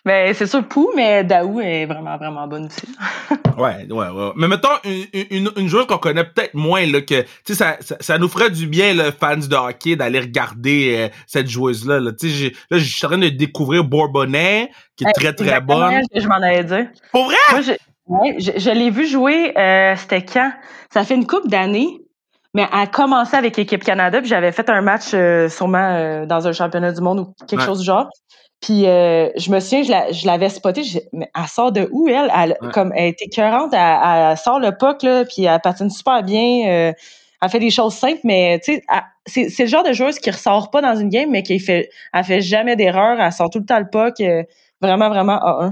Mais c'est sûr, Pou, mais Daou est vraiment, vraiment bonne aussi. [laughs] ouais, ouais, ouais. Mais mettons une, une, une joueuse qu'on connaît peut-être moins, là, que, tu sais, ça, ça, nous ferait du bien, le fans de hockey, d'aller regarder euh, cette joueuse-là. Là. Tu sais, là, je suis en train de découvrir Bourbonnais, qui est très, très bonne. je m'en avais dit. Pour vrai? Moi, je, ouais, je, l'ai vu jouer, euh, c'était quand? Ça fait une couple d'années. Mais elle a commencé avec l'équipe Canada, puis j'avais fait un match euh, sûrement dans un championnat du monde ou quelque chose du genre. Puis euh, je me souviens, je, l'avais spotée, mais elle sort de où elle? Elle, comme, elle était écœurante, elle, sort le puck, là, puis elle patine super bien. Euh, elle fait des choses simples, mais tu sais, c'est, c'est le genre de joueuse qui ressort pas dans une game, mais qui fait, elle fait jamais d'erreur, elle sort tout le temps le puck, euh, vraiment, vraiment A1.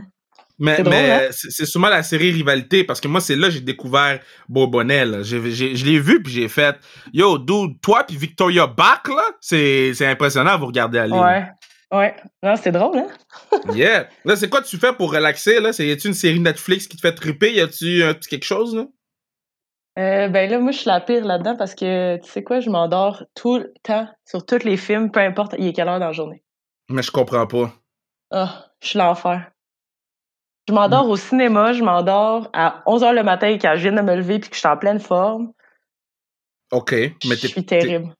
Mais, C'est drôle, mais hein? c'est la série Rivalité parce que moi, c'est là que j'ai découvert Bourbonnel. Je l'ai vu puis j'ai fait Yo, dude, toi puis Victoria Bach, là, c'est c'est impressionnant à vous regarder aller. Ouais. Ouais. Non, c'est drôle, hein? [laughs] Yeah. Là, c'est quoi tu fais pour relaxer, là? C'est, y a-tu une série Netflix qui te fait triper? Y a-tu quelque chose, là? Euh, ben là, moi, je suis la pire là-dedans parce que, tu sais quoi, je m'endors tout le temps sur tous les films, peu importe il est quelle heure dans la journée. Mais je comprends pas. Ah, je suis l'enfer. Je m'endors au cinéma, je m'endors à 11h le matin quand je viens de me lever puis que je suis en pleine forme. OK. Mais Je t'es. suis terrible.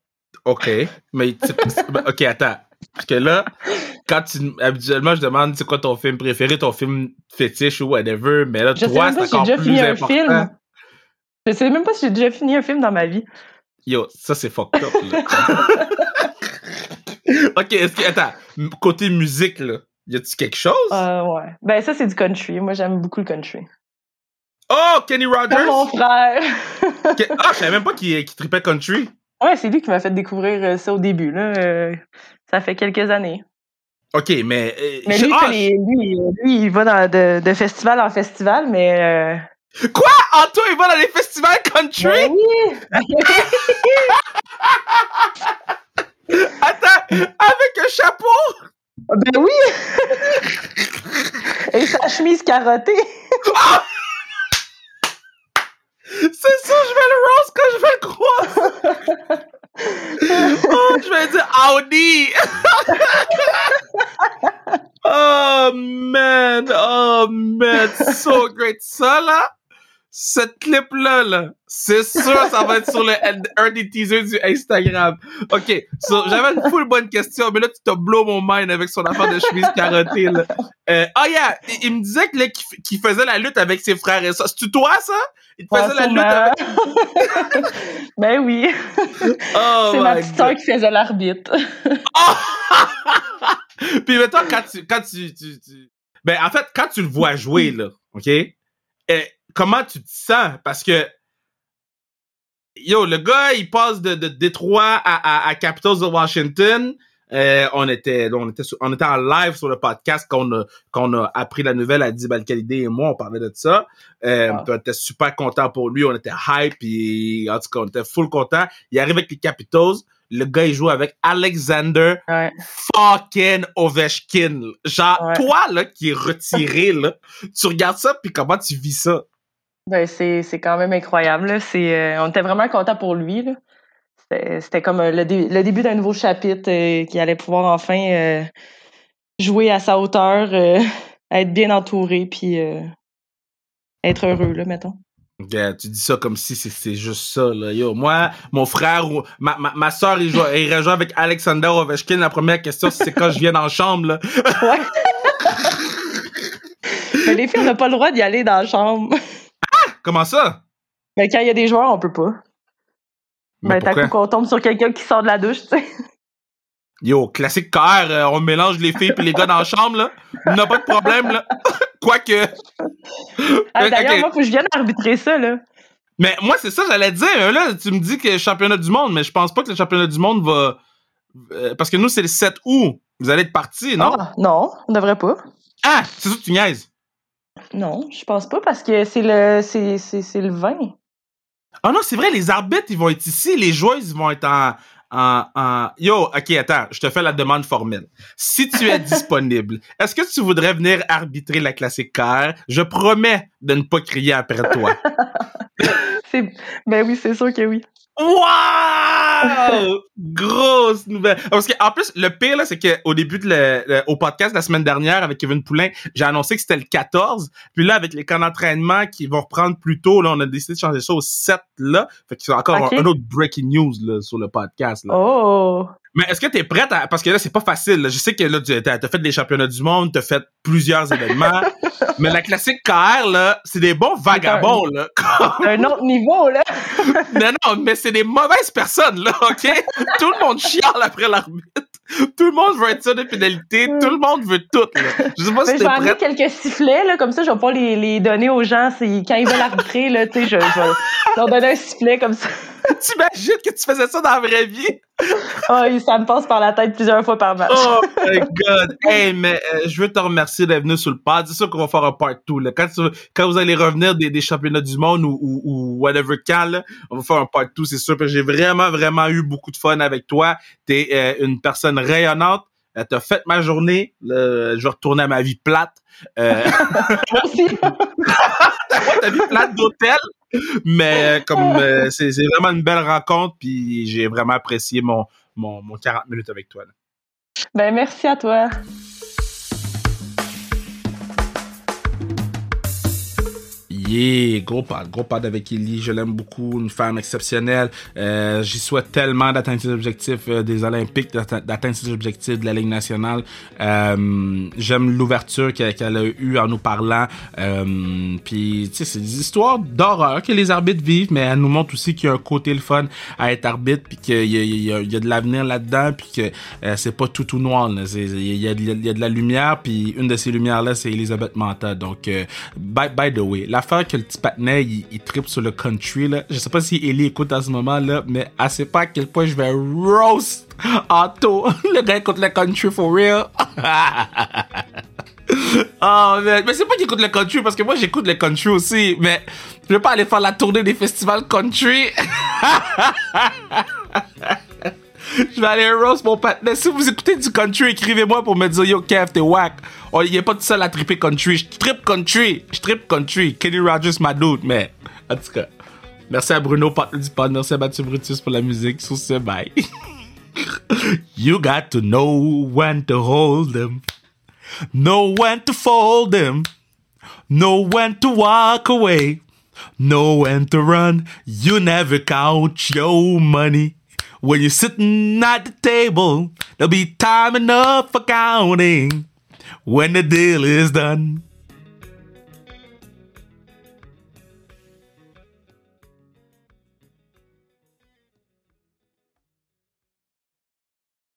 OK. Mais, tu- [laughs] ben, OK, attends. Parce que là, quand tu. Habituellement, je demande c'est quoi ton film préféré, ton film fétiche ou whatever, mais là, Je sais toi, même c'est pas si j'ai encore déjà plus fini un film. Je sais même pas si j'ai déjà fini un film dans ma vie. Yo, ça, c'est fucked up, là. [laughs] OK, est-ce que. Attends. Côté musique, là, y a-tu quelque chose? Euh, ouais. Ben ça, c'est du country. Moi, j'aime beaucoup le country. Oh, Kenny Rogers! Mon frère. Ah, je savais même pas qu'il qu'il trippait country. ouais, c'est lui qui m'a fait découvrir euh, ça au début. Là. Euh, ça fait quelques années. OK, mais. euh, Mais je- lui, il ah, les- lui, lui, il va dans, de, de festival en festival, mais... Euh, Quoi? Anto, il va dans les festivals country? ben oui! [laughs] Attends, avec un chapeau? Ben oui! Et sa chemise carottée. [laughs] C'est ça, je vais le rose quand je vais le croire. [laughs] [laughs] oh, vais dire Audi. oh man, oh man, so great. Là, cette clip là, là c'est sûr ça va être sur le un des teasers du Instagram. Ok, so, j'avais une full bonne question, mais là tu t'as blow mon mind avec son affaire de chemise carottée là. Euh, oh yeah, il, il me disait que là, qu'il qu'il faisait la lutte avec ses frères et ça. C'est toi ça? Il te faisait la lutte avec. [laughs] Ben oui. Oh c'est ma petite soeur qui faisait l'arbitre. [laughs] Puis mettons, quand tu, quand tu, tu, tu- Ben, en fait, quand tu le vois jouer, là, OK? eh, comment tu te sens? Parce que, yo, le gars, il passe de, de Détroit à, à, à Capitals de Washington. Euh, on était, on était, sur- on était en live sur le podcast qu'on a, qu'on a appris la nouvelle à Dib Al-Khalidé et moi, on parlait de ça. Euh, puis on était super content pour lui, on était hype, puis en tout cas, on était full content. Il arrive avec les Capitals. Le gars, il joue avec Alexander Ouais. fucking Ovechkin. Genre, Ouais. toi, là, qui est retiré, là, tu regardes ça, puis comment tu vis ça? Ben, c'est, c'est quand même incroyable. Là. C'est, euh, on était vraiment contents pour lui. Là. C'était, c'était comme euh, le, dé- le début d'un nouveau chapitre euh, qui allait pouvoir enfin euh, jouer à sa hauteur, [laughs] être bien entouré, puis être heureux, là, mettons. Tu dis ça comme si c'est- c'est juste ça, là. Yo, moi, mon frère, ou ma, ma, ma soeur, il, joue, [laughs] il rejoint avec Alexander Ovechkin. La première question, c'est quand je viens dans la chambre, là. Ouais. [laughs] Mais les filles n'ont pas le droit d'y aller dans la chambre. Comment ça? Mais quand il y a des joueurs, on peut pas. Mais Ben, t'as coup qu'on tombe sur quelqu'un qui sort de la douche, tu sais. Yo, classique car, euh, on mélange les filles puis les gars dans la chambre, là. On n'a pas de problème, là. [laughs] Quoique. Ah, D'ailleurs, Ok. moi, faut que je vienne arbitrer ça, là. Mais moi, c'est ça, j'allais dire. hein, Là, tu me dis que le championnat du monde, mais je pense pas que le championnat du monde va. euh, parce que nous, c'est le 7 août. Vous allez être partis, non? Ah, non, on devrait pas. Ah, c'est ça que tu niaises. Non, je pense pas parce que c'est le c'est, c'est, c'est le 20. Ah non, c'est vrai, les arbitres, ils vont être ici, les joueuses, ils vont être en, en, en... Yo, ok, attends, je te fais la demande formelle. Si tu es [laughs] disponible, est-ce que tu voudrais venir arbitrer la classique car? Je promets de ne pas crier après toi. [laughs] C'est ben oui, c'est sûr que oui. Wow! Grosse nouvelle. Parce que, en plus, le pire, là, c'est qu'au début de le, le- au podcast la semaine dernière avec Kevin Poulain, j'ai annoncé que c'était le 14. Puis là, avec les camps d'entraînement qui vont reprendre plus tôt, là, on a décidé de changer ça au 7, là. Fait que c'est encore Ok. un, un autre breaking news, là, sur le podcast, là. Oh! Mais est-ce que t'es prête à, parce que là, c'est pas facile, là. Je sais que là, tu as, fait des championnats du monde, t'as fait plusieurs événements. [laughs] mais la classique KR, là, c'est des bons vagabonds, là. Un autre niveau, là! [laughs] Non, non, mais c'est des mauvaises personnes, là, OK? tout le monde chiale après l'arbitre. Tout le monde veut être ça de pénalité. Tout le monde veut tout, là. Je sais pas Ben, si je vais amener prête. quelques sifflets, là, comme ça, je vais pas les, les donner aux gens. Quand ils veulent arbitrer, là, tu sais, je, je vais leur donner un sifflet comme ça. [laughs] T'imagines que tu faisais ça dans la vraie vie? oh, [laughs] ça me passe par la tête plusieurs fois par match. oh my god. Hey, mais euh, je veux te remercier d'être venu sur le pod. C'est sûr qu'on va faire un part 2. Quand, quand vous allez revenir des, des championnats du monde ou, ou, ou whatever quand, là, on va faire un part 2, c'est sûr. J'ai vraiment, vraiment eu beaucoup de fun avec toi. T'es euh, une personne rayonnante. Euh, T'as fait ma journée. je vais retourner à ma vie plate. Euh... [laughs] Aussi. ta vie plate d'hôtel. Mais comme euh, c'est vraiment une belle rencontre, puis j'ai vraiment apprécié mon, mon, mon 40 minutes avec toi. Là. Ben merci à toi. Yeah, gros pad, gros pad avec Ellie, je l'aime beaucoup, une femme exceptionnelle. Euh, J'y souhaite tellement d'atteindre ses objectifs euh, des Olympiques, d'atteindre ses objectifs de la Ligue nationale. Euh, J'aime l'ouverture qu'elle a eue en nous parlant. Puis, tu sais, c'est des histoires d'horreur que les arbitres vivent, mais elle nous montre aussi qu'il y a un côté le fun à être arbitre, puis qu'il y, a de l'avenir là-dedans, puis que c'est pas tout tout noir. Il y, a de la lumière, puis une de ces lumières-là, c'est Elisabeth Manta. Donc, by, the way, la que le petit patinet, il, il tripe sur le country, là. Je sais pas si Ellie écoute à ce moment-là, mais elle sait pas à quel point je vais roast Otto. [laughs] le gars écoute le country for real. [laughs] oh, man. Mais c'est pas qu'il écoute le country, parce que moi, j'écoute le country aussi, mais je vais pas aller faire la tournée des festivals country. [laughs] [laughs] je vais aller roast mon patinet. Si vous écoutez du country, écrivez-moi pour me dire Yo, Kev, t'es whack. Oh, il est pas tout seul à tripper country. Je trip country. Je trip country. Kenny Rogers, ma dude. Mais, en tout cas, merci à Bruno, partenaire du pod. Merci à Mathieu Brutus pour la musique. Sur ce, bye. [laughs] you got to know when to hold them. Know when to fold them. Know when to walk away. Know when to run. You never count your money. When you're sitting at the table, there'll be time enough for counting when the deal is done.